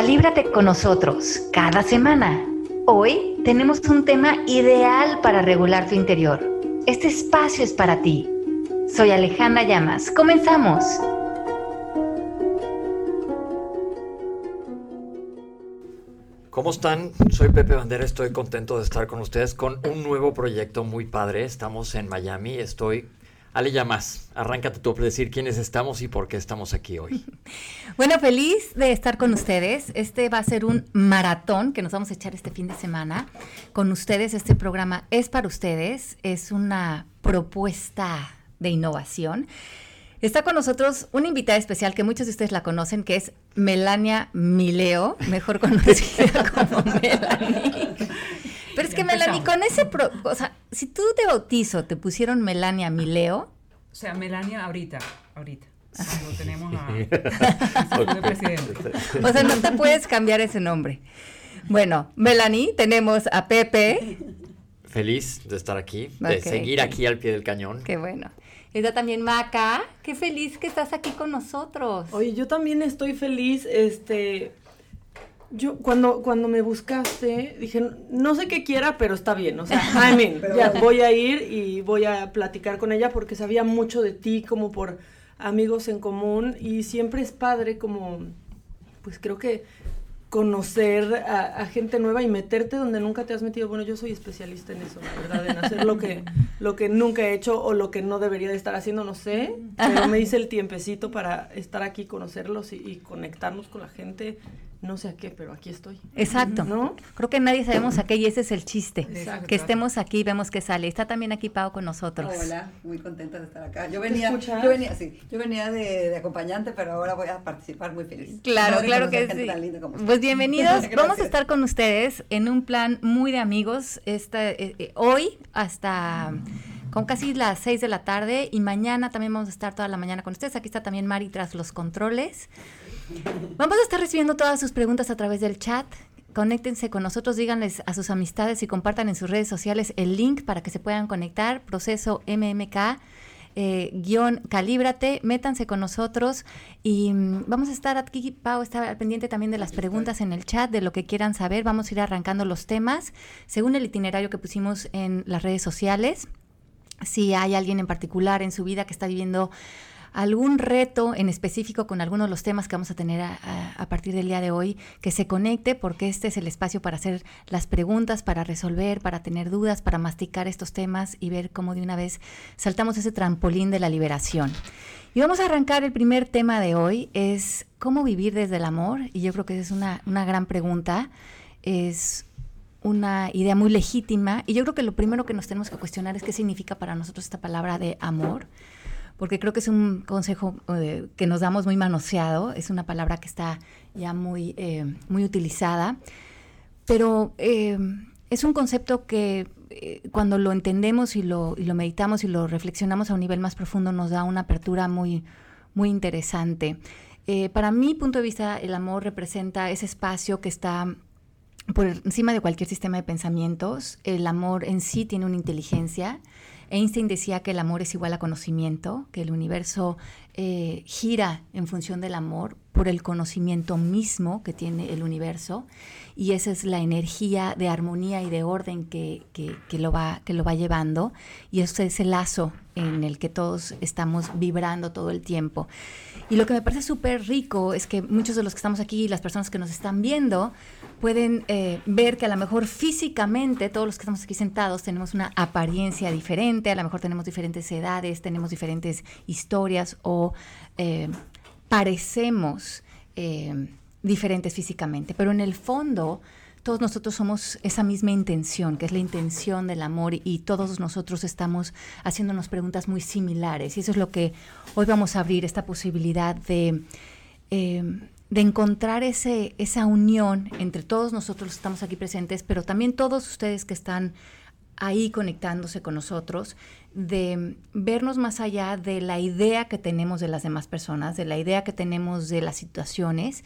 Calíbrate con nosotros cada semana. Hoy tenemos un tema ideal para regular tu interior. Este espacio es para ti. Soy Alejandra Llamas. Comenzamos. ¿Cómo están? Soy Pepe Bandera, estoy contento de estar con ustedes con un nuevo proyecto muy padre. Estamos en Miami, estoy Ale Llamas, arráncate tú a decir quiénes estamos y por qué estamos aquí hoy. Bueno, feliz de estar con ustedes. Este va a ser un maratón que nos vamos a echar este fin de semana con ustedes. Este programa es para ustedes, es una propuesta de innovación. Está con nosotros una invitada especial que muchos de ustedes la conocen, que es Melania Mileo, mejor conocida como Melanie. Pero es que Melanie, con ese, o sea, si tú de bautizo te pusieron Melania Mileo. O sea, Melania ahorita, ahorita. Lo tenemos a, presidente. O sea, no te puedes cambiar ese nombre. Bueno, Melanie, tenemos a Pepe. Feliz de estar aquí, de seguir aquí al pie del cañón. Qué bueno. Está también Maca. Qué feliz que estás aquí con nosotros. Oye, yo también estoy feliz. Este, yo cuando, cuando me buscaste, dije, no sé qué quiera, pero está bien, o sea, I mean, ya voy a ir y voy a platicar con ella porque sabía mucho de ti como por amigos en común y siempre es padre como, pues creo que conocer a, gente nueva y meterte donde nunca te has metido. Bueno, yo soy especialista en eso, la verdad, en hacer lo que, lo que nunca he hecho o lo que no debería de estar haciendo, no sé, pero me hice el tiempecito para estar aquí, conocerlos y conectarnos con la gente no sé a qué, pero aquí estoy. Exacto. ¿No? Creo que nadie sabemos a qué y ese es el chiste. Que estemos aquí y vemos que sale. Está también aquí Pau con nosotros. Hola, muy contenta de estar acá. Yo venía, yo venía, sí, yo venía de, acompañante, pero ahora voy a participar muy feliz. Claro, claro que sí. Pues bienvenidos. Vamos a estar con ustedes en un plan muy de amigos. Esta, eh, eh, hoy hasta con casi las 6 de la tarde y mañana también vamos a estar toda la mañana con ustedes. Aquí está también Mari tras los controles. Vamos a estar recibiendo todas sus preguntas a través del chat. Conéctense con nosotros, díganles a sus amistades y compartan en sus redes sociales el link para que se puedan conectar. Proceso MMK. Eh, guion Calíbrate, métanse con nosotros y mm, vamos a estar aquí, Pau está al pendiente también de las preguntas en el chat, de lo que quieran saber, vamos a ir arrancando los temas según el itinerario que pusimos en las redes sociales. Si hay alguien en particular en su vida que está viviendo algún reto en específico con algunos de los temas que vamos a tener a, partir del día de hoy, que se conecte porque este es el espacio para hacer las preguntas, para resolver, para tener dudas, para masticar estos temas y ver cómo de una vez saltamos ese trampolín de la liberación. Y vamos a arrancar el primer tema de hoy, es cómo vivir desde el amor, y yo creo que esa es una, una gran pregunta, es una idea muy legítima, y yo creo que lo primero que nos tenemos que cuestionar es qué significa para nosotros esta palabra de amor porque creo que es un consejo eh, que nos damos muy manoseado, es una palabra que está ya muy, eh, muy utilizada, pero eh, es un concepto que cuando lo entendemos y lo, y lo meditamos y lo reflexionamos a un nivel más profundo nos da una apertura muy, muy interesante. para mi punto de vista, el amor representa ese espacio que está por encima de cualquier sistema de pensamientos. El amor en sí tiene una inteligencia Einstein decía que el amor es igual a conocimiento, que el universo eh, gira en función del amor por el conocimiento mismo que tiene el universo y esa es la energía de armonía y de orden que, lo, va, que lo va llevando y ese es el lazo en el que todos estamos vibrando todo el tiempo. Y lo que me parece súper rico es que muchos de los que estamos aquí las personas que nos están viendo pueden eh, ver que a lo mejor físicamente todos los que estamos aquí sentados tenemos una apariencia diferente, a lo mejor tenemos diferentes edades, tenemos diferentes historias o eh, parecemos eh, diferentes físicamente, pero en el fondo todos nosotros somos esa misma intención, que es la intención del amor, y todos nosotros estamos haciéndonos preguntas muy similares. Y eso es lo que hoy vamos a abrir, esta posibilidad de, eh, de encontrar ese, esa unión entre todos nosotros que estamos aquí presentes, pero también todos ustedes que están ahí conectándose con nosotros, de vernos más allá de la idea que tenemos de las demás personas, de la idea que tenemos de las situaciones,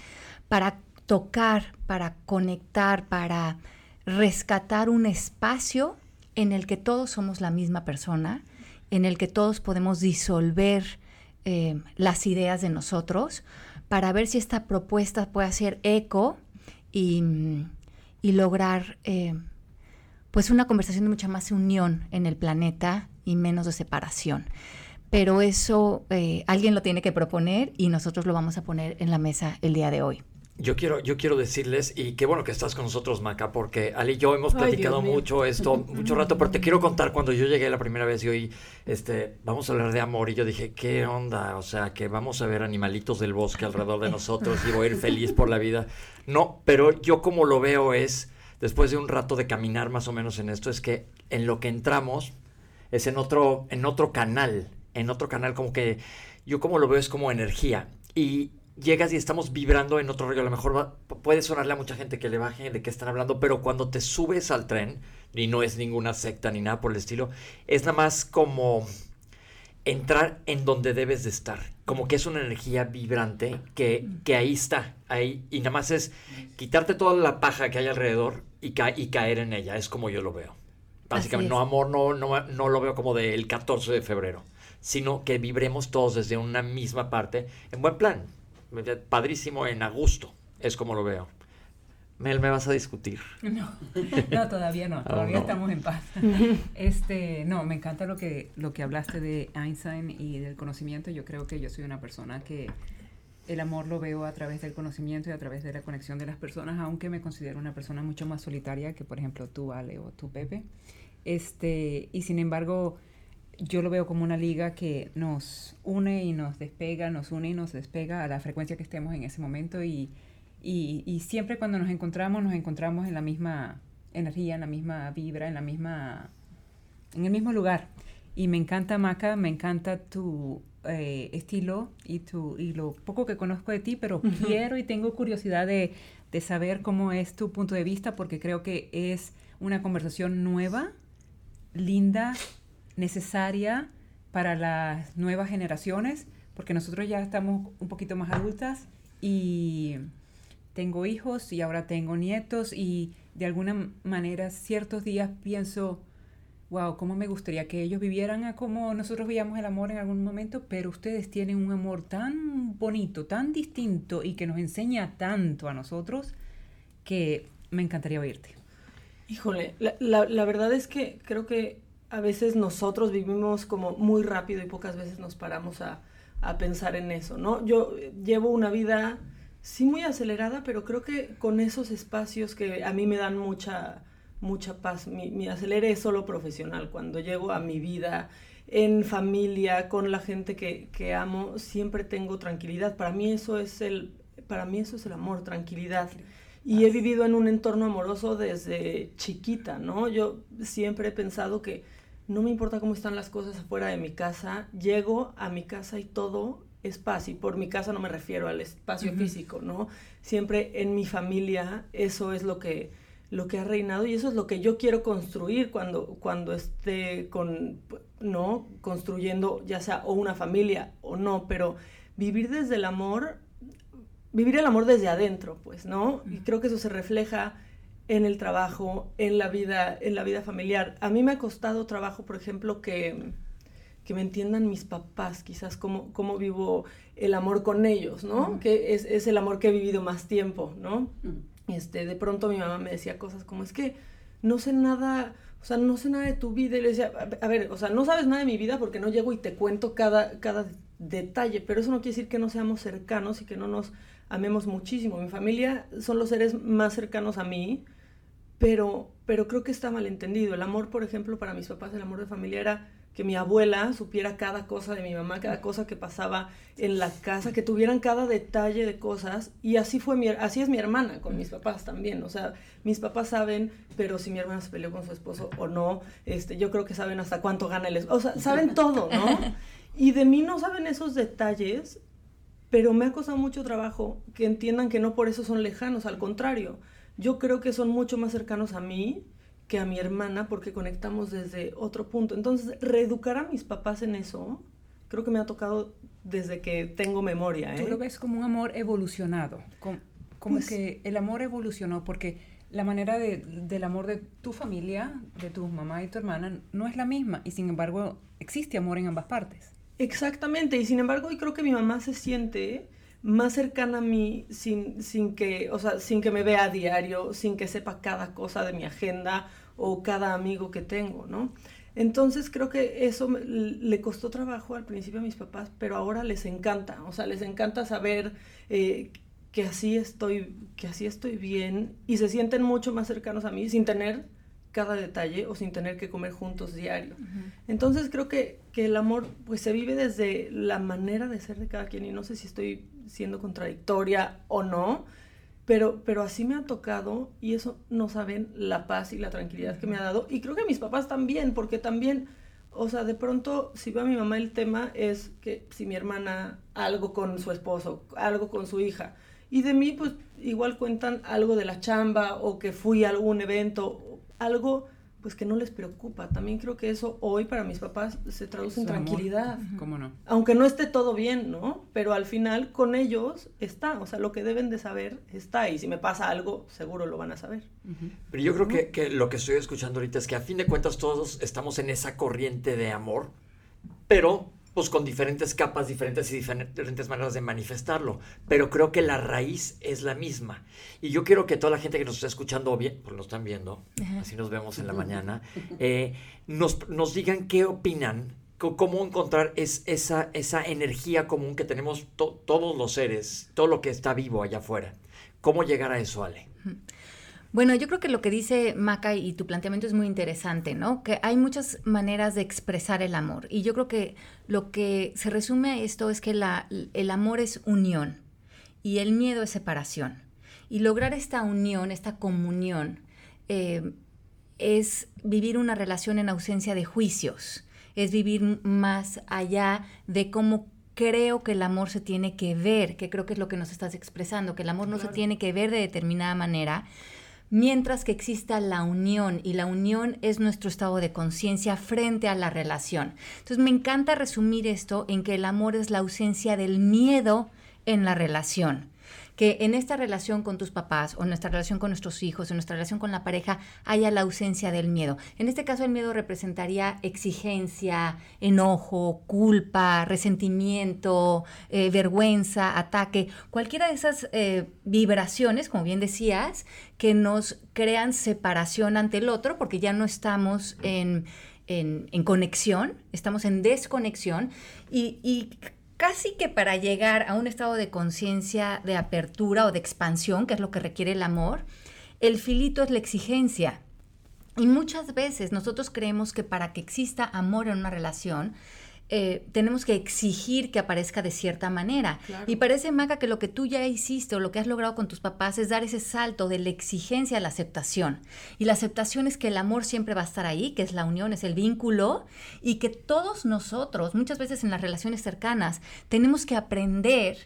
para tocar, para conectar, para rescatar un espacio en el que todos somos la misma persona, en el que todos podemos disolver eh, las ideas de nosotros, para ver si esta propuesta puede hacer eco y, lograr eh, pues una conversación de mucha más unión en el planeta y menos de separación. Pero eso eh, alguien lo tiene que proponer y nosotros lo vamos a poner en la mesa el día de hoy. Yo quiero, yo quiero decirles, y qué bueno que estás con nosotros, Maca, porque Ali y yo hemos platicado mucho esto, mucho rato, pero te quiero contar cuando yo llegué la primera vez y hoy, este, vamos a hablar de amor, y yo dije, ¿qué onda? O sea, que vamos a ver animalitos del bosque alrededor de nosotros y voy a ir feliz por la vida. No, pero yo como lo veo es, después de un rato de caminar más o menos en esto, es que en lo que entramos es en otro, en otro canal, en otro canal como que, yo como lo veo es como energía. Y llegas y estamos vibrando en otro rollo. A lo mejor puede sonarle a mucha gente que le baje de qué están hablando, pero cuando te subes al tren, y no es ninguna secta ni nada por el estilo, es nada más como entrar en donde debes de estar. Como que es una energía vibrante que, que ahí está, ahí, y nada más es quitarte toda la paja que hay alrededor y, y caer en ella, es como yo lo veo. Básicamente, no amor, no, no, no lo veo como del 14 de febrero, sino que vibremos todos desde una misma parte en buen plan padrísimo en a gusto, es como lo veo. Mel, ¿me vas a discutir? No, no todavía no, todavía estamos en paz. Este, no, me encanta lo que, lo que hablaste de Einstein y del conocimiento. Yo creo que yo soy una persona que el amor lo veo a través del conocimiento y a través de la conexión de las personas, aunque me considero una persona mucho más solitaria que, por ejemplo, tú, Ale, o tú, Pepe. Este, y sin embargo, yo lo veo como una liga que nos une y nos despega, nos une y nos despega a la frecuencia que estemos en ese momento y, y, siempre cuando nos encontramos nos encontramos en la misma energía, en la misma vibra, en la misma, en el mismo lugar. Y me encanta Maca, me encanta tu eh, estilo y, tu, y lo poco que conozco de ti, pero quiero y tengo curiosidad de, de saber cómo es tu punto de vista porque creo que es una conversación nueva, linda, necesaria para las nuevas generaciones, porque nosotros ya estamos un poquito más adultas y tengo hijos y ahora tengo nietos y de alguna manera ciertos días pienso, wow, cómo me gustaría que ellos vivieran a como nosotros veíamos el amor en algún momento, pero ustedes tienen un amor tan bonito, tan distinto y que nos enseña tanto a nosotros que me encantaría oírte. Híjole, la, la verdad es que creo que a veces nosotros vivimos como muy rápido y pocas veces nos paramos a, pensar en eso, ¿no? Yo llevo una vida, sí muy acelerada, pero creo que con esos espacios que a mí me dan mucha, mucha paz. Mi, mi acelere es solo profesional. Cuando llego a mi vida en familia, con la gente que, que, amo, siempre tengo tranquilidad. Para mí eso es el, para mí eso es el amor, tranquilidad. Y he vivido en un entorno amoroso desde chiquita, ¿no? Yo siempre he pensado que no me importa cómo están las cosas afuera de mi casa, llego a mi casa y todo es paz. Y por mi casa no me refiero al espacio físico, ¿no? Siempre en mi familia eso es lo que, lo que ha reinado y eso es lo que yo quiero construir cuando, cuando esté con, ¿no? Construyendo ya sea o una familia o no, pero vivir desde el amor, vivir el amor desde adentro, pues, ¿no? Y creo que eso se refleja en el trabajo, en la vida, en la vida familiar. A mí me ha costado trabajo, por ejemplo, que, que me entiendan mis papás, quizás cómo, cómo vivo el amor con ellos, ¿no? Que es, es, el amor que he vivido más tiempo, ¿no? Este, de pronto mi mamá me decía cosas como, es que no sé nada, o sea, no sé nada de tu vida. Y le decía, a ver, o sea, no sabes nada de mi vida porque no llego y te cuento cada, cada detalle, pero eso no quiere decir que no seamos cercanos y que no nos amemos muchísimo. Mi familia son los seres más cercanos a mí, pero, pero creo que está malentendido. El amor, por ejemplo, para mis papás, el amor de familia era que mi abuela supiera cada cosa de mi mamá, cada cosa que pasaba en la casa, que tuvieran cada detalle de cosas. Y así fue mi, así es mi hermana con mis papás también. O sea, mis papás saben, pero si mi hermana se peleó con su esposo o no, este, yo creo que saben hasta cuánto gana el esposo. O sea, saben todo, ¿no? Y de mí no saben esos detalles, pero me ha costado mucho trabajo que entiendan que no por eso son lejanos, al contrario yo creo que son mucho más cercanos a mí que a mi hermana porque conectamos desde otro punto. Entonces, reeducar a mis papás en eso, creo que me ha tocado desde que tengo memoria. ¿eh? Tú lo ves como un amor evolucionado, como, pues que el amor evolucionó porque la manera de, del amor de tu familia, de tu mamá y tu hermana, no es la misma y sin embargo existe amor en ambas partes. Exactamente, y sin embargo, y creo que mi mamá se siente más cercana a mí sin, sin, que, o sea, sin que me vea a diario, sin que sepa cada cosa de mi agenda o cada amigo que tengo, ¿no? Entonces creo que eso le costó trabajo al principio a mis papás, pero ahora les encanta, o sea, les encanta saber eh, que así estoy, que así estoy bien y se sienten mucho más cercanos a mí sin tener cada detalle o sin tener que comer juntos diario. Entonces creo que, que, el amor pues se vive desde la manera de ser de cada quien y no sé si estoy siendo contradictoria o no, pero, pero así me ha tocado y eso no saben la paz y la tranquilidad que me ha dado y creo que mis papás también, porque también, o sea, de pronto si veo a mi mamá el tema es que si mi hermana algo con su esposo, algo con su hija, y de mí, pues igual cuentan algo de la chamba o que fui a algún evento, algo pues que no les preocupa. También creo que eso hoy para mis papás se traduce en tranquilidad. ¿Cómo no? Aunque no esté todo bien, ¿no? Pero al final con ellos está, o sea, lo que deben de saber está y si me pasa algo, seguro lo van a saber. Pero yo creo que, que, lo que estoy escuchando ahorita es que a fin de cuentas todos estamos en esa corriente de amor, pero pues con diferentes capas, diferentes y diferentes maneras de manifestarlo. Pero creo que la raíz es la misma. Y yo quiero que toda la gente que nos está escuchando, bien, pues nos están viendo, así nos vemos en la mañana, eh, nos, nos, digan qué opinan, cómo encontrar es, esa, esa energía común que tenemos todos los seres, todo lo que está vivo allá afuera. ¿Cómo llegar a eso, Ale? Bueno, yo creo que lo que dice Maca y tu planteamiento es muy interesante, ¿no? Que hay muchas maneras de expresar el amor. Y yo creo que lo que se resume a esto es que la, el amor es unión y el miedo es separación. Y lograr esta unión, esta comunión, eh, es vivir una relación en ausencia de juicios, es vivir más allá de cómo creo que el amor se tiene que ver, que creo que es lo que nos estás expresando, que el amor no se tiene que ver de determinada manera, mientras que exista la unión y la unión es nuestro estado de conciencia frente a la relación. Entonces me encanta resumir esto en que el amor es la ausencia del miedo en la relación que en esta relación con tus papás o en nuestra relación con nuestros hijos, en nuestra relación con la pareja, haya la ausencia del miedo. En este caso el miedo representaría exigencia, enojo, culpa, resentimiento, eh, vergüenza, ataque, cualquiera de esas eh, vibraciones, como bien decías, que nos crean separación ante el otro porque ya no estamos en... conexión, estamos en desconexión y casi que para llegar a un estado de conciencia de apertura o de expansión, que es lo que requiere el amor, el filito es la exigencia. Y muchas veces nosotros creemos que para que exista amor en una relación, eh, tenemos que exigir que aparezca de cierta manera. Y parece, Maca, que lo que tú ya hiciste o lo que has logrado con tus papás es dar ese salto de la exigencia a la aceptación. Y la aceptación es que el amor siempre va a estar ahí, que es la unión, es el vínculo, y que todos nosotros, muchas veces en las relaciones cercanas, tenemos que aprender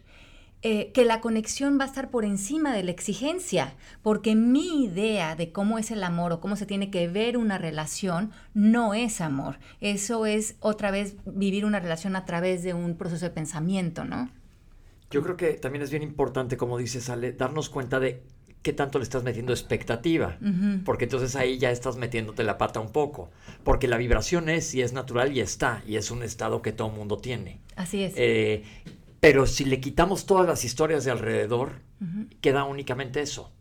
eh, que la conexión va a estar por encima de la exigencia, porque mi idea de cómo es el amor o cómo se tiene que ver una relación no es amor. Eso es otra vez vivir una relación a través de un proceso de pensamiento, ¿no? Yo creo que también es bien importante, como dices, Ale, darnos cuenta de qué tanto le estás metiendo expectativa, porque entonces ahí ya estás metiéndote la pata un poco, porque la vibración es y es natural y está, y es un estado que todo mundo tiene. Así es. Eh, pero si le quitamos todas las historias de alrededor, queda únicamente eso.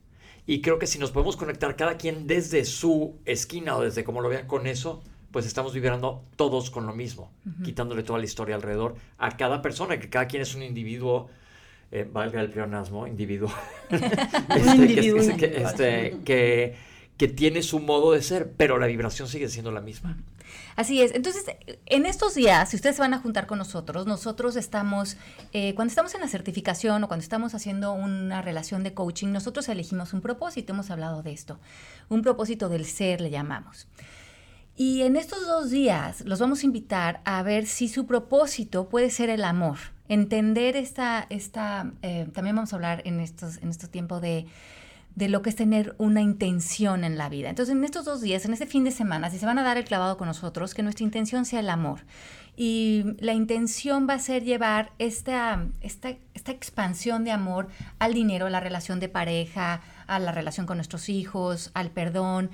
Y creo que si nos podemos conectar cada quien desde su esquina o desde como lo vean con eso, pues estamos vibrando todos con lo mismo, quitándole toda la historia alrededor a cada persona, que cada quien es un individuo, eh, valga el pleonasmo, individuo, este, este, que, que tiene su modo de ser, pero la vibración sigue siendo la misma. Así es. Entonces, en estos días, si ustedes se van a juntar con nosotros, nosotros estamos, eh, cuando estamos en la certificación o cuando estamos haciendo una relación de coaching, nosotros elegimos un propósito, hemos hablado de esto, un propósito del ser le llamamos. Y en estos dos días los vamos a invitar a ver si su propósito puede ser el amor, entender esta, esta eh, también vamos a hablar en estos, en estos tiempos de de lo que es tener una intención en la vida. Entonces, en estos dos días, en este fin de semana, si se van a dar el clavado con nosotros, que nuestra intención sea el amor. Y la intención va a ser llevar esta, esta, esta expansión de amor al dinero, a la relación de pareja, a la relación con nuestros hijos, al perdón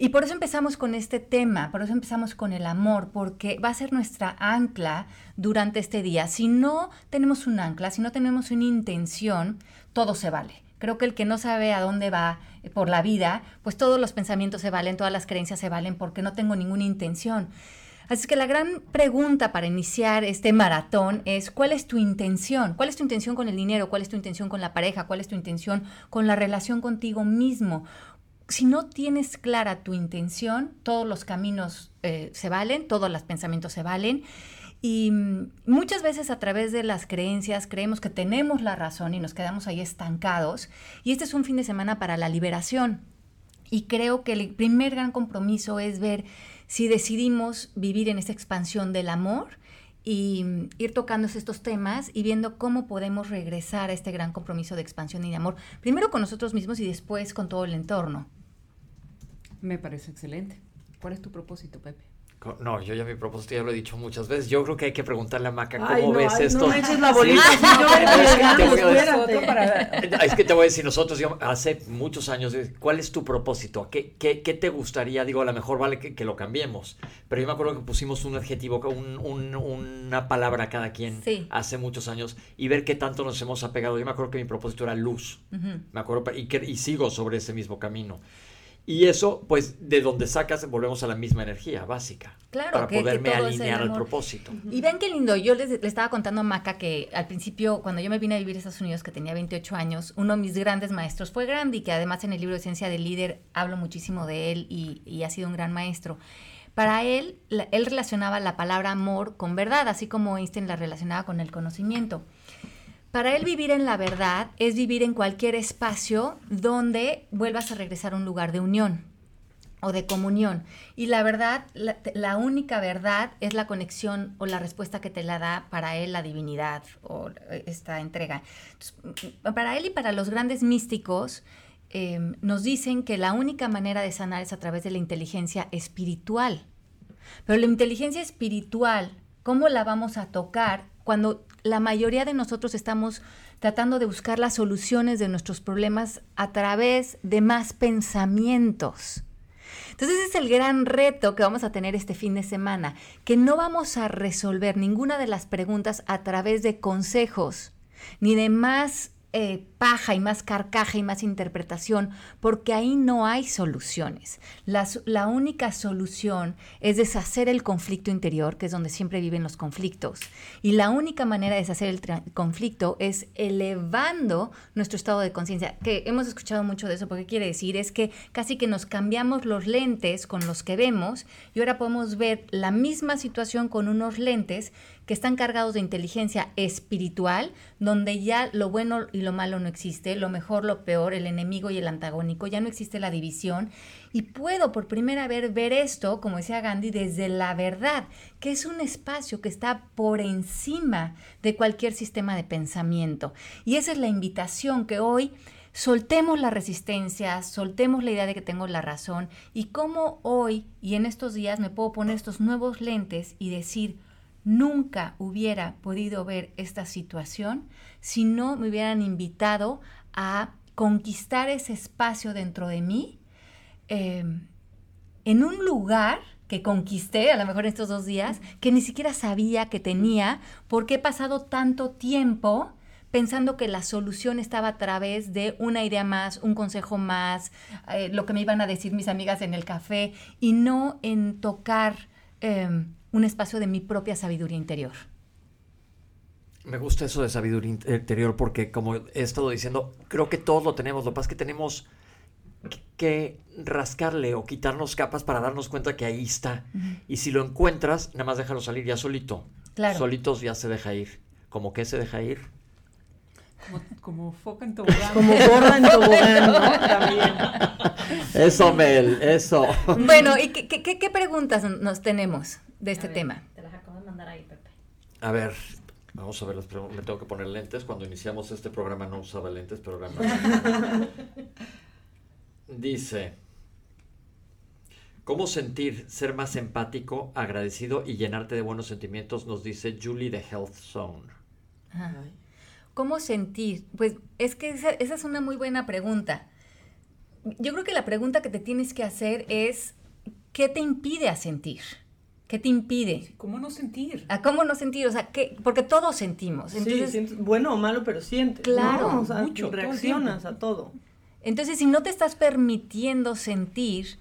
y por eso empezamos con este tema, por eso empezamos con el amor, porque va a ser nuestra ancla durante este día. Si no tenemos un ancla, si no tenemos una intención, todo se vale. Creo que el que no sabe a dónde va eh, por la vida, pues todos los pensamientos se valen, todas las creencias se valen porque no tengo ninguna intención. Así que la gran pregunta para iniciar este maratón es, ¿cuál es tu intención? ¿Cuál es tu intención con el dinero? ¿Cuál es tu intención con la pareja? ¿Cuál es tu intención con la relación contigo mismo? si no tienes clara tu intención, todos los caminos eh, se valen, todos los pensamientos se valen. Y mm, muchas veces a través de las creencias creemos que tenemos la razón y nos quedamos ahí estancados. Y este es un fin de semana para la liberación. Y creo que el primer gran compromiso es ver si decidimos vivir en esa expansión del amor y mm, ir tocando estos temas y viendo cómo podemos regresar a este gran compromiso de expansión y de amor, primero con nosotros mismos y después con todo el entorno. Me parece excelente. ¿Cuál es tu propósito, Pepe? No, yo ya mi propósito ya lo he dicho muchas veces. Yo creo que hay que preguntarle a Maca cómo ves esto. No me eches la bolita. es que te voy a decir, nosotros hace muchos años, ¿cuál es tu propósito? ¿Qué, qué, qué te gustaría? Digo, a lo mejor vale que, que, lo cambiemos. Pero yo me acuerdo que pusimos un adjetivo, un, un, una palabra a cada quien hace muchos años y ver qué tanto nos hemos apegado. Yo me acuerdo que mi propósito era luz. Me acuerdo y, que, y sigo sobre ese mismo camino. Y eso, pues, de donde sacas, volvemos a la misma energía básica. Claro, para poderme alinear al propósito. Y ven qué lindo. Yo les, estaba contando a Maca que al principio, cuando yo me vine a vivir a Estados Unidos, que tenía 28 años, uno de mis grandes maestros fue Gandhi, que además en el libro de Ciencia del Líder hablo muchísimo de él y, y ha sido un gran maestro. Para él, él relacionaba la palabra amor con verdad, así como Einstein la relacionaba con el conocimiento. Para él vivir en la verdad es vivir en cualquier espacio donde vuelvas a regresar a un lugar de unión o de comunión. Y la verdad, la, única verdad es la conexión o la respuesta que te la da para él la divinidad o esta entrega. para él y para los grandes místicos, em, nos dicen que la única manera de sanar es a través de la inteligencia espiritual. Pero la inteligencia espiritual, ¿cómo la vamos a tocar cuando la mayoría de nosotros estamos tratando de buscar las soluciones de nuestros problemas a través de más pensamientos. Entonces ese es el gran reto que vamos a tener este fin de semana, que no vamos a resolver ninguna de las preguntas a través de consejos, ni de más eh, paja y más carcaja y más interpretación, porque ahí no hay soluciones. La, única solución es deshacer el conflicto interior, que es donde siempre viven los conflictos. Y la única manera de deshacer el conflicto es elevando nuestro estado de conciencia, que hemos escuchado mucho de eso, porque quiere decir es que casi que nos cambiamos los lentes con los que vemos y ahora podemos ver la misma situación con unos lentes que están cargados de inteligencia espiritual, donde ya lo bueno y lo malo no existe, lo mejor, lo peor, el enemigo y el antagónico, ya no existe la división. Y puedo por primera vez ver esto, como decía Gandhi, desde la verdad, que es un espacio que está por encima de cualquier sistema de pensamiento. Y esa es la invitación que hoy soltemos la resistencia, soltemos la idea de que tengo la razón y cómo hoy y en estos días me puedo poner estos nuevos lentes y decir, nunca hubiera podido ver esta situación si no me hubieran invitado a conquistar ese espacio dentro de mí em, en un lugar que conquisté, a lo mejor en estos dos días, que ni siquiera sabía que tenía, porque he pasado tanto tiempo pensando que la solución estaba a través de una idea más, un consejo más, eh, lo que me iban a decir mis amigas en el café, y no en tocar em, un espacio de mi propia sabiduría interior. Me gusta eso de sabiduría interior porque, como he estado diciendo, creo que todos lo tenemos. Lo que pasa es que tenemos que rascarle o quitarnos capas para darnos cuenta que ahí está. Y si lo encuentras, nada más déjalo salir ya solito. Claro. Solitos ya se deja ir. ¿Cómo que se deja ir? Como, foca en tobogán. Como gorda en tobogán, ¿no? También. Eso, Mel, eso. Bueno, ¿y qué, qué, qué preguntas nos tenemos? de este tema. Te las acabo de mandar ahí, Pepe. A ver, vamos a ver las preguntas. Me tengo que poner lentes. Cuando iniciamos este programa no usaba lentes, pero Dice, ¿cómo sentir, ser más empático, agradecido y llenarte de buenos sentimientos? Nos dice Julie de Health Zone. ¿Cómo sentir? Pues es que esa, esa es una muy buena pregunta yo creo que la pregunta que te tienes que hacer es, ¿qué te impide a sentir? ¿Qué te impide? ¿Cómo no sentir? ¿A cómo no sentir? O sea, ¿qué? porque todos sentimos. Entonces, sí, bueno o malo, pero sientes. Claro. O sea, mucho, reaccionas a todo. Entonces, si no te estás permitiendo sentir,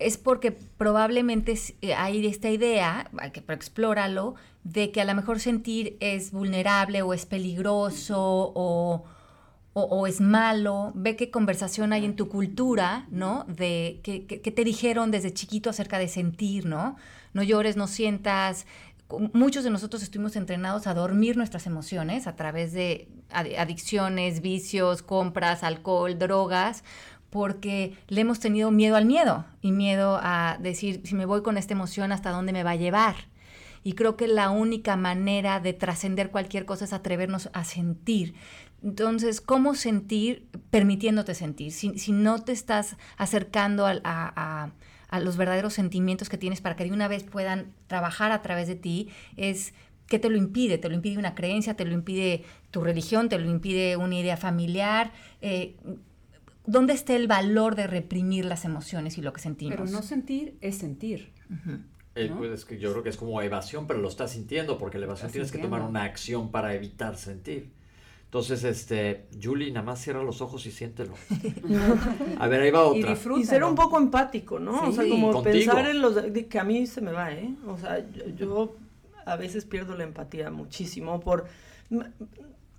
es porque probablemente eh, hay esta idea, que explóralo, de que a lo mejor sentir es vulnerable o es peligroso o, es malo. Ve qué conversación hay en tu cultura, ¿no? De qué te dijeron desde chiquito acerca de sentir, ¿no? no llores, no sientas. Muchos de nosotros estuvimos entrenados a dormir nuestras emociones a través de adicciones, vicios, compras, alcohol, drogas, porque le hemos tenido miedo al miedo y miedo a decir, si me voy con esta emoción, ¿hasta dónde me va a llevar? Y creo que la única manera de trascender cualquier cosa es atrevernos a sentir. Entonces, ¿cómo sentir permitiéndote sentir? Si, no te estás acercando a a los verdaderos sentimientos que tienes para que de una vez puedan trabajar a través de ti, es ¿qué te lo impide? Te lo impide una creencia, te lo impide tu religión, te lo impide una idea familiar. Eh, ¿Dónde está el valor de reprimir las emociones y lo que sentimos? Pero no sentir es sentir. Eh, pues, que yo creo que es como evasión, pero lo estás sintiendo, porque la evasión tienes que tomar una acción para evitar sentir. Entonces, este, Julie, nada más cierra los ojos y siéntelo. A ver, ahí va otra. Y, ser un poco empático, ¿no? o sea, como pensar en los... que a mí se me va, ¿eh? O sea, yo, a veces pierdo la empatía muchísimo por...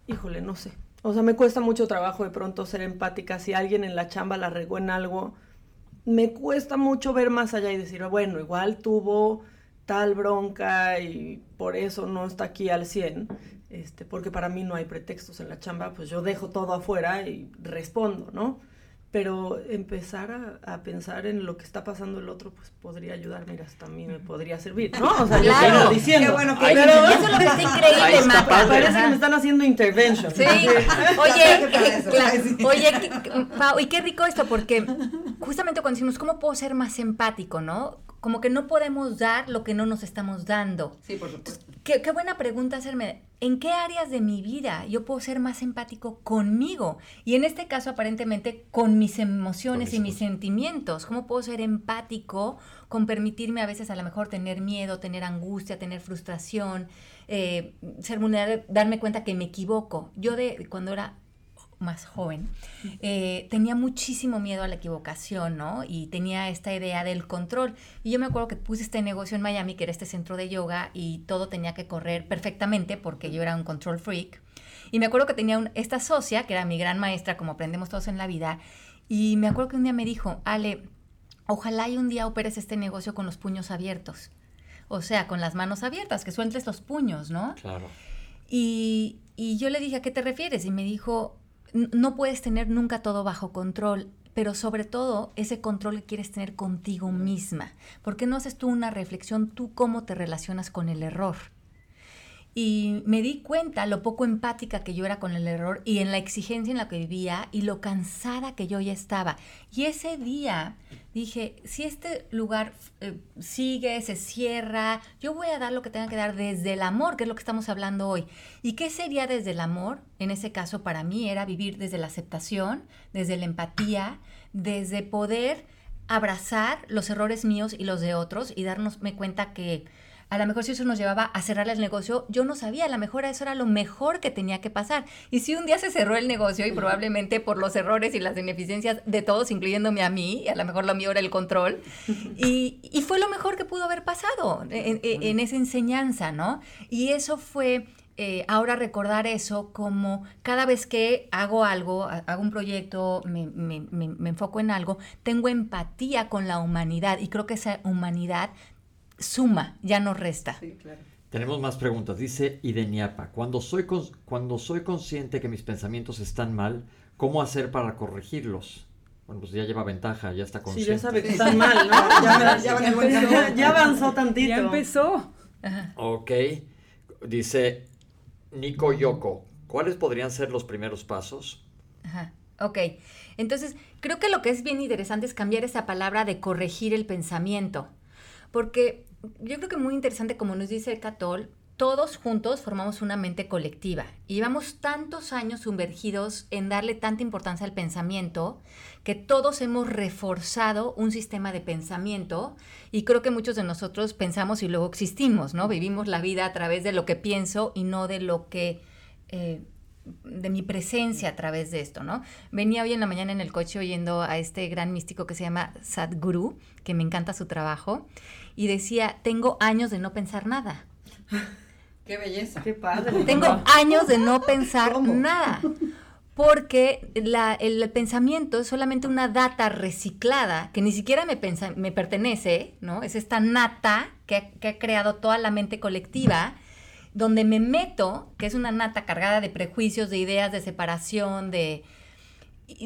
Híjole, no sé. O sea, me cuesta mucho trabajo de pronto ser empática. Si alguien en la chamba la regó en algo, me cuesta mucho ver más allá y decir, bueno, igual tuvo tal bronca y por eso no está aquí al 100 este, porque para mí no hay pretextos en la chamba, pues yo dejo todo afuera y respondo, ¿no? Pero empezar a, pensar en lo que está pasando el otro, pues podría ayudar, mira, hasta a mí me podría servir, ¿no? O sea, yo estoy diciendo. Qué bueno que pero, eso es lo que está increíble, Marta. Parece que me están haciendo intervention. Sí, oye, oye, Pau, y qué rico esto, porque justamente cuando decimos, ¿cómo puedo ser más empático, no? Como que no podemos dar lo que no nos estamos dando. Sí, por supuesto. Qué, qué buena pregunta hacerme ¿en qué áreas de mi vida yo puedo ser más empático conmigo? Y en este caso, aparentemente, con mis emociones y mis sentimientos. ¿Cómo puedo ser empático con permitirme a veces a lo mejor tener miedo, tener angustia, tener frustración, eh, ser vulnerable, darme cuenta que me equivoco? Yo de cuando era más joven, eh, tenía muchísimo miedo a la equivocación, ¿no? Y tenía esta idea del control. Y yo me acuerdo que puse este negocio en Miami, que era este centro de yoga, y todo tenía que correr perfectamente porque yo era un control freak. Y me acuerdo que tenía esta socia, que era mi gran maestra, como aprendemos todos en la vida, y me acuerdo que un día me dijo, Ale, ojalá y un día operes este negocio con los puños abiertos. O sea, con las manos abiertas, que sueltes los puños, ¿no? Claro. Y, y yo le dije, ¿a qué te refieres? Y me dijo, no puedes tener nunca todo bajo control, pero sobre todo ese control que quieres tener contigo misma. ¿Por qué no haces tú una reflexión, tú cómo te relacionas con el error? Y me di cuenta lo poco empática que yo era con el error y en la exigencia en la que vivía y lo cansada que yo ya estaba. Y ese día dije, si este lugar eh, sigue, se cierra, yo voy a dar lo que tenga que dar desde el amor, que es lo que estamos hablando hoy. ¿Y qué sería desde el amor? En ese caso para mí era vivir desde la aceptación, desde la empatía, desde poder abrazar los errores míos y los de otros y darnos cuenta que a lo mejor si eso nos llevaba a cerrar el negocio, yo no sabía, a lo mejor eso era lo mejor que tenía que pasar. Y si un día se cerró el negocio y probablemente por los errores y las ineficiencias de todos, incluyéndome a mí, y a lo mejor lo mío era el control, y, fue lo mejor que pudo haber pasado en, esa enseñanza, ¿no? Y eso fue... Eh, ahora recordar eso como cada vez que hago algo, hago un proyecto, me, me, enfoco en algo, tengo empatía con la humanidad y creo que esa humanidad suma, ya no resta. Tenemos más preguntas. Dice Ideniapa, cuando soy, cuando soy consciente que mis pensamientos están mal, ¿cómo hacer para corregirlos? Bueno, pues ya lleva ventaja, ya está consciente. Sí, ya sabe que están mal, ¿no? ya, avanzó tantito. Ya empezó. Ok. Dice Nico Yoko, ¿cuáles podrían ser los primeros pasos? Ajá. Ok. Entonces, creo que lo que es bien interesante es cambiar esa palabra de corregir el pensamiento. Porque yo creo que muy interesante, como nos dice Catol, todos juntos formamos una mente colectiva y llevamos tantos años sumergidos en darle tanta importancia al pensamiento que todos hemos reforzado un sistema de pensamiento y creo que muchos de nosotros pensamos y luego existimos, ¿no? Vivimos la vida a través de lo que pienso y no de lo que... Eh, de mi presencia a través de esto, ¿no? Venía hoy en la mañana en el coche oyendo a este gran místico que se llama Sadhguru, que me encanta su trabajo, y decía, tengo años de no pensar nada. Qué belleza. Qué padre. Tengo años de no pensar nada. Porque el pensamiento es solamente una data reciclada que ni siquiera me, me pertenece, ¿no? Es esta nata que, que ha creado toda la mente colectiva donde me meto, que es una nata cargada de prejuicios, de ideas, de separación, de,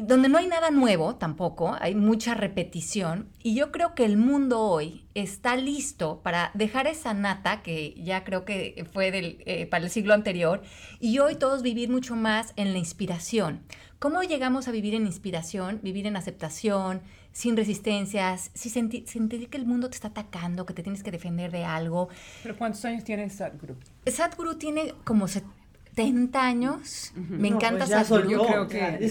donde no hay nada nuevo tampoco, hay mucha repetición. Y yo creo que el mundo hoy está listo para dejar esa nata, que ya creo que fue del, eh, para el siglo anterior, y hoy todos vivir mucho más en la inspiración. ¿Cómo llegamos a vivir en inspiración, vivir en aceptación, sin resistencias, sin sentir, sentir que el mundo te está atacando, que te tienes que defender de algo? ¿Pero cuántos años tiene Sadhguru? Sadhguru tiene como 70 años. Me encanta pues Sadhguru. creo que...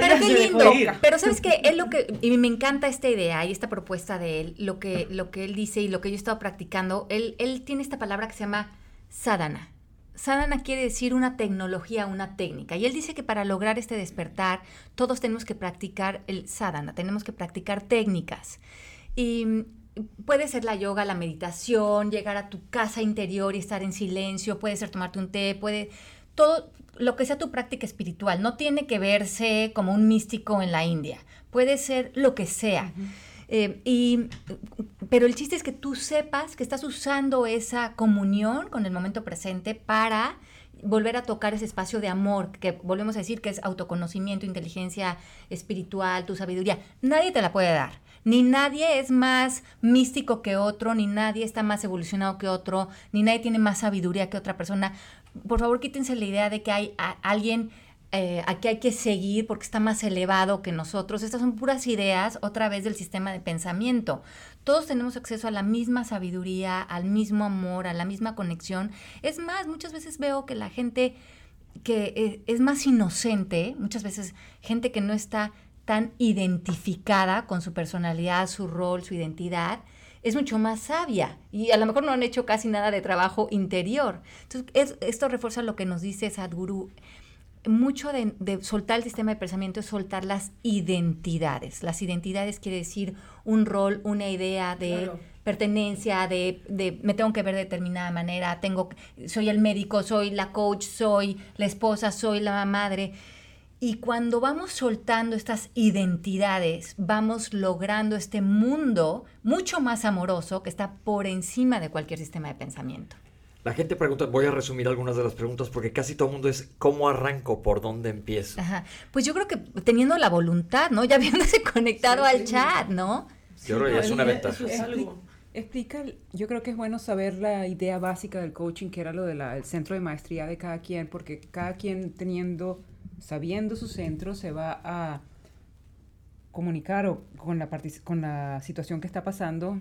pero qué lindo. Pero sabes que él lo que y me encanta esta idea y esta propuesta de él, lo que lo que él dice y lo que yo he estado practicando, él él tiene esta palabra que se llama sadhana. Sadhana quiere decir una tecnología, una técnica. Y él dice que para lograr este despertar, todos tenemos que practicar el sadhana, tenemos que practicar técnicas. Y puede ser la yoga, la meditación, llegar a tu casa interior y estar en silencio, puede ser tomarte un té, puede todo lo que sea tu práctica espiritual, no tiene que verse como un místico en la India, puede ser lo que sea. Eh, y, pero el chiste es que tú sepas que estás usando esa comunión con el momento presente para volver a tocar ese espacio de amor, que volvemos a decir que es autoconocimiento, inteligencia espiritual, tu sabiduría. Nadie te la puede dar ni nadie es más místico que otro, ni nadie está más evolucionado que otro, ni nadie tiene más sabiduría que otra persona. Por favor, quítense la idea de que hay alguien eh, a que hay que seguir porque está más elevado que nosotros. Estas son puras ideas otra vez del sistema de pensamiento. Todos tenemos acceso a la misma sabiduría, al mismo amor, a la misma conexión. Es más, muchas veces veo que la gente que eh, es más inocente, muchas veces gente que no está tan identificada con su personalidad, su rol, su identidad, es mucho más sabia y a lo mejor no han hecho casi nada de trabajo interior. Entonces, esto refuerza lo que nos dice Sadhguru. Mucho de, soltar el sistema de pensamiento es soltar las identidades. Las identidades quiere decir un rol, una idea de pertenencia, de, de, me tengo que ver de determinada manera, tengo, soy el médico, soy la coach, soy la esposa, soy la madre. Y cuando vamos soltando estas identidades, vamos logrando este mundo mucho más amoroso que está por encima de cualquier sistema de pensamiento. La gente pregunta, voy a resumir algunas de las preguntas porque casi todo el mundo es ¿cómo arranco? ¿Por dónde empiezo? Pues yo creo que teniendo la voluntad, ¿no? Ya habiéndose conectado al chat, ¿no? Yo creo que es una ventaja. Explica, yo creo que es bueno saber la idea básica del coaching, que era lo del centro de maestría de cada quien, porque cada quien teniendo sabiendo su centro, se va a comunicar con, la con la situación que está pasando.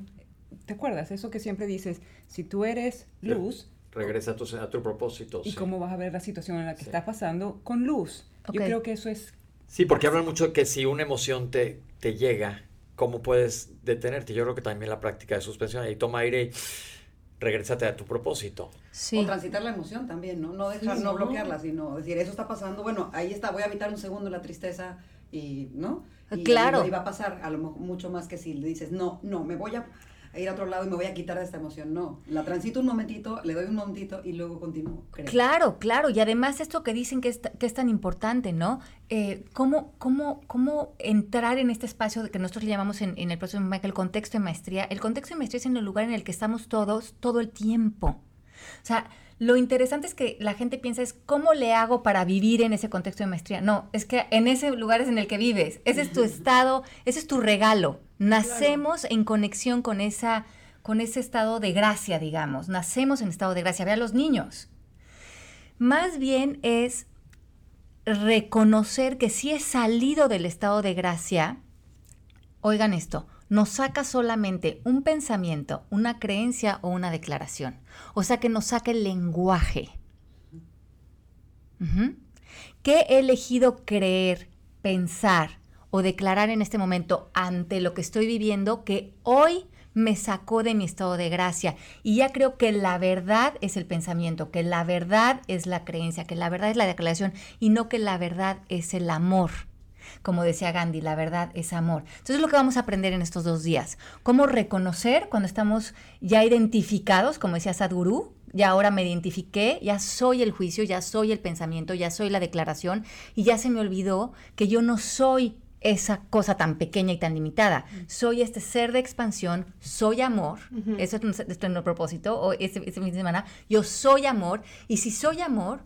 ¿Te acuerdas? Eso que siempre dices, si tú eres luz... Regresa a tu, a tu propósito. Y cómo vas a ver la situación en la que estás pasando con luz. Yo creo que eso es... Sí, porque hablan mucho de que si una emoción te, te llega, ¿cómo puedes detenerte? Yo creo que también la práctica de suspensión, ahí toma aire y regresate a tu propósito. Sí. O transitar la emoción también, ¿no? No dejar, no bloquearla, sino decir, eso está pasando, bueno, ahí está, voy a evitar un segundo la tristeza y, ¿no? Y, claro. Y va a pasar a lo mucho más que si le dices, no, no, me voy a ir a otro lado y me voy a quitar de esta emoción. No, la transito un momentito, le doy un momentito y luego continúo. Claro, claro. Y además esto que dicen que es, que es tan importante, ¿no? Eh, ¿cómo, cómo, ¿Cómo entrar en este espacio que nosotros le llamamos en, en el proceso el contexto de maestría? El contexto de maestría es en el lugar en el que estamos todos todo el tiempo. O sea, lo interesante es que la gente piensa es cómo le hago para vivir en ese contexto de maestría. No, es que en ese lugar es en el que vives. Ese es tu estado, ese es tu regalo. Nacemos en conexión con esa con ese estado de gracia, digamos. Nacemos en estado de gracia. Ve a los niños. Más bien es reconocer que si he salido del estado de gracia, oigan esto, nos saca solamente un pensamiento, una creencia o una declaración. O sea que nos saca el lenguaje. ¿Qué he elegido creer, pensar o declarar en este momento ante lo que estoy viviendo que hoy me sacó de mi estado de gracia. Y ya creo que la verdad es el pensamiento, que la verdad es la creencia, que la verdad es la declaración y no que la verdad es el amor. Como decía Gandhi, la verdad es amor. Entonces es lo que vamos a aprender en estos dos días. Cómo reconocer cuando estamos ya identificados, como decía Sadhguru, ya ahora me identifiqué, ya soy el juicio, ya soy el pensamiento, ya soy la declaración y ya se me olvidó que yo no soy esa cosa tan pequeña y tan limitada. Soy este ser de expansión, soy amor, eso es nuestro propósito, o ese fin de semana, yo soy amor, y si soy amor,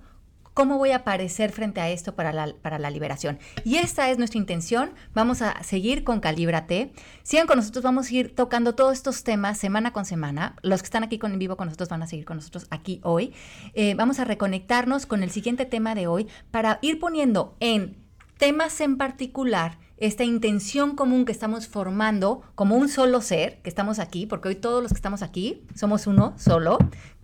¿cómo voy a aparecer frente a esto para la, para la liberación? Y esta es nuestra intención, vamos a seguir con Calíbrate, sigan con nosotros, vamos a ir tocando todos estos temas semana con semana, los que están aquí con, en vivo con nosotros van a seguir con nosotros aquí hoy, eh, vamos a reconectarnos con el siguiente tema de hoy para ir poniendo en temas en particular, esta intención común que estamos formando como un solo ser, que estamos aquí, porque hoy todos los que estamos aquí somos uno solo,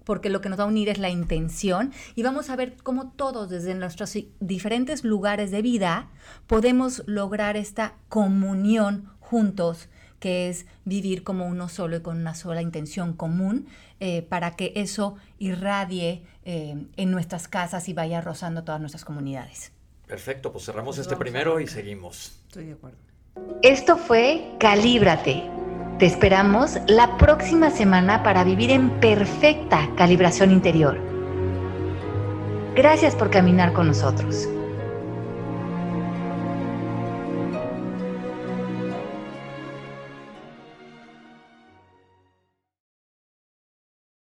porque lo que nos va a unir es la intención y vamos a ver cómo todos desde nuestros diferentes lugares de vida podemos lograr esta comunión juntos que es vivir como uno solo y con una sola intención común eh, para que eso irradie eh, en nuestras casas y vaya rozando todas nuestras comunidades. Perfecto, pues cerramos este primero y seguimos. Estoy de acuerdo. Esto fue Calíbrate. Te esperamos la próxima semana para vivir en perfecta calibración interior. Gracias por caminar con nosotros.